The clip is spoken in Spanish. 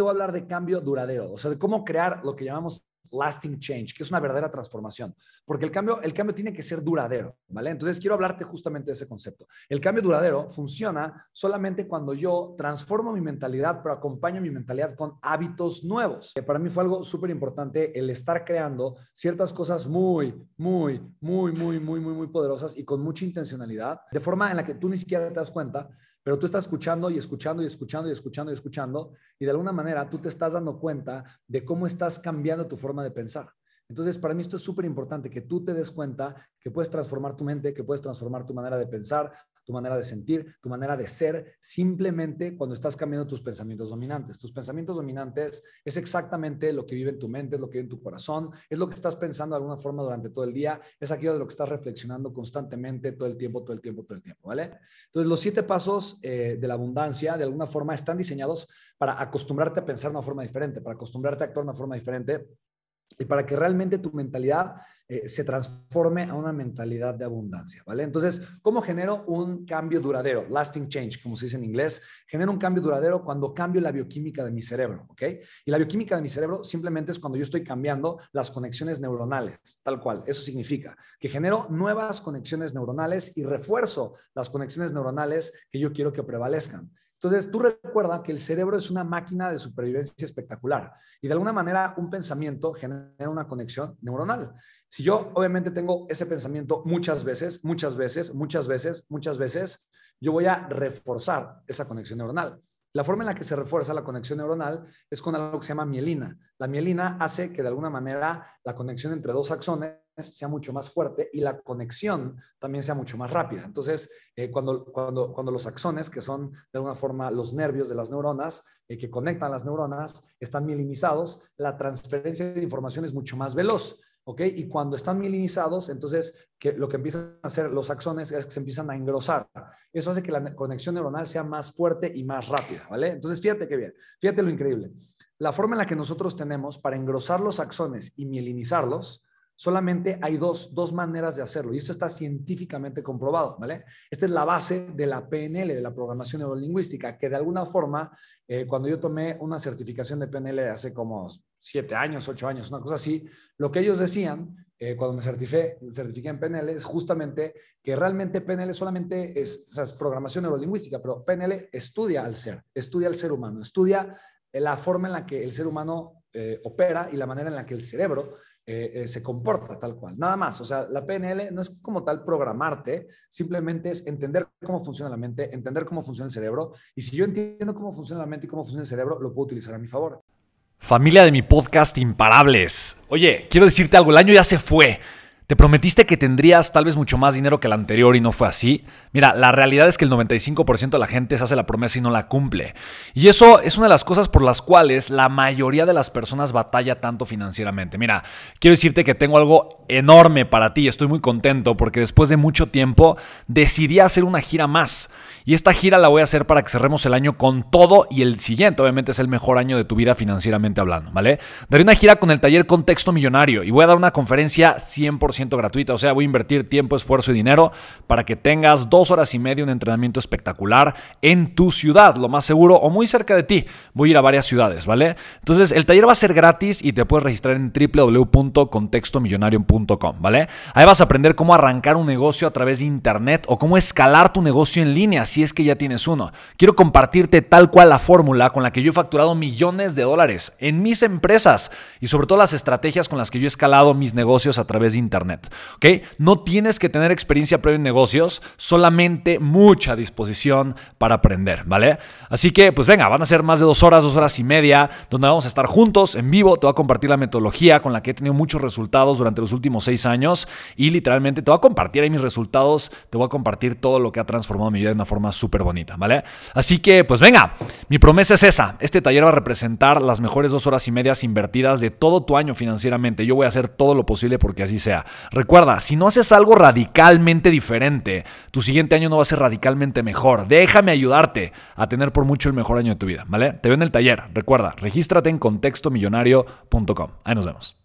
te voy a hablar de cambio duradero, o sea, de cómo crear lo que llamamos lasting change, que es una verdadera transformación, porque el cambio, el cambio tiene que ser duradero, ¿vale? Entonces quiero hablarte justamente de ese concepto. El cambio duradero funciona solamente cuando yo transformo mi mentalidad, pero acompaño mi mentalidad con hábitos nuevos. Que para mí fue algo súper importante el estar creando ciertas cosas muy, muy, muy, muy, muy, muy, muy poderosas y con mucha intencionalidad, de forma en la que tú ni siquiera te das cuenta, pero tú estás escuchando y escuchando y escuchando y escuchando y escuchando y de alguna manera tú te estás dando cuenta de cómo estás cambiando tu forma de pensar. Entonces, para mí esto es súper importante, que tú te des cuenta que puedes transformar tu mente, que puedes transformar tu manera de pensar, tu manera de sentir, tu manera de ser, simplemente cuando estás cambiando tus pensamientos dominantes. Tus pensamientos dominantes es exactamente lo que vive en tu mente, es lo que vive en tu corazón, es lo que estás pensando de alguna forma durante todo el día, es aquello de lo que estás reflexionando constantemente todo el tiempo, todo el tiempo, todo el tiempo, ¿vale? Entonces, los siete pasos eh, de la abundancia, de alguna forma, están diseñados para acostumbrarte a pensar de una forma diferente, para acostumbrarte a actuar de una forma diferente y para que realmente tu mentalidad eh, se transforme a una mentalidad de abundancia, ¿vale? Entonces, ¿cómo genero un cambio duradero? Lasting change, como se dice en inglés. Genero un cambio duradero cuando cambio la bioquímica de mi cerebro, ¿ok? Y la bioquímica de mi cerebro simplemente es cuando yo estoy cambiando las conexiones neuronales, tal cual. Eso significa que genero nuevas conexiones neuronales y refuerzo las conexiones neuronales que yo quiero que prevalezcan. Entonces, tú recuerda que el cerebro es una máquina de supervivencia espectacular y de alguna manera un pensamiento genera una conexión neuronal. Si yo obviamente tengo ese pensamiento muchas veces, muchas veces, muchas veces, muchas veces, yo voy a reforzar esa conexión neuronal. La forma en la que se refuerza la conexión neuronal es con algo que se llama mielina. La mielina hace que de alguna manera la conexión entre dos axones sea mucho más fuerte y la conexión también sea mucho más rápida. Entonces, eh, cuando, cuando, cuando los axones, que son de alguna forma los nervios de las neuronas, eh, que conectan las neuronas, están mielinizados, la transferencia de información es mucho más veloz. ¿Ok? Y cuando están mielinizados, entonces que lo que empiezan a hacer los axones es que se empiezan a engrosar. Eso hace que la conexión neuronal sea más fuerte y más rápida, ¿vale? Entonces, fíjate qué bien, fíjate lo increíble. La forma en la que nosotros tenemos para engrosar los axones y mielinizarlos, solamente hay dos, dos maneras de hacerlo y esto está científicamente comprobado, ¿vale? Esta es la base de la PNL, de la programación neurolingüística, que de alguna forma, eh, cuando yo tomé una certificación de PNL hace como siete años, ocho años, una cosa así, lo que ellos decían eh, cuando me certifiqué, certifiqué en PNL es justamente que realmente PNL solamente es, o sea, es programación neurolingüística, pero PNL estudia al ser, estudia al ser humano, estudia la forma en la que el ser humano eh, opera y la manera en la que el cerebro eh, se comporta tal cual. Nada más, o sea, la PNL no es como tal programarte, simplemente es entender cómo funciona la mente, entender cómo funciona el cerebro, y si yo entiendo cómo funciona la mente y cómo funciona el cerebro, lo puedo utilizar a mi favor. Familia de mi podcast Imparables. Oye, quiero decirte algo, el año ya se fue. Te prometiste que tendrías tal vez mucho más dinero que el anterior y no fue así. Mira, la realidad es que el 95% de la gente se hace la promesa y no la cumple. Y eso es una de las cosas por las cuales la mayoría de las personas batalla tanto financieramente. Mira, quiero decirte que tengo algo enorme para ti. Estoy muy contento porque después de mucho tiempo decidí hacer una gira más. Y esta gira la voy a hacer para que cerremos el año con todo y el siguiente, obviamente, es el mejor año de tu vida financieramente hablando, ¿vale? Daré una gira con el taller Contexto Millonario y voy a dar una conferencia 100% gratuita, o sea, voy a invertir tiempo, esfuerzo y dinero para que tengas dos horas y media un entrenamiento espectacular en tu ciudad, lo más seguro, o muy cerca de ti. Voy a ir a varias ciudades, ¿vale? Entonces, el taller va a ser gratis y te puedes registrar en www.contextomillonario.com, ¿vale? Ahí vas a aprender cómo arrancar un negocio a través de internet o cómo escalar tu negocio en línea si es que ya tienes uno. Quiero compartirte tal cual la fórmula con la que yo he facturado millones de dólares en mis empresas y sobre todo las estrategias con las que yo he escalado mis negocios a través de Internet. No tienes que tener experiencia previa en negocios, solamente mucha disposición para aprender, ¿vale? Así que, pues venga, van a ser más de dos horas, dos horas y media, donde vamos a estar juntos en vivo. Te voy a compartir la metodología con la que he tenido muchos resultados durante los últimos seis años y literalmente te voy a compartir ahí mis resultados, te voy a compartir todo lo que ha transformado mi vida de una forma más súper bonita, ¿vale? Así que, pues venga, mi promesa es esa. Este taller va a representar las mejores dos horas y medias invertidas de todo tu año financieramente. Yo voy a hacer todo lo posible porque así sea. Recuerda, si no haces algo radicalmente diferente, tu siguiente año no va a ser radicalmente mejor. Déjame ayudarte a tener por mucho el mejor año de tu vida, ¿vale? Te veo en el taller. Recuerda, regístrate en contextomillonario.com. Ahí nos vemos.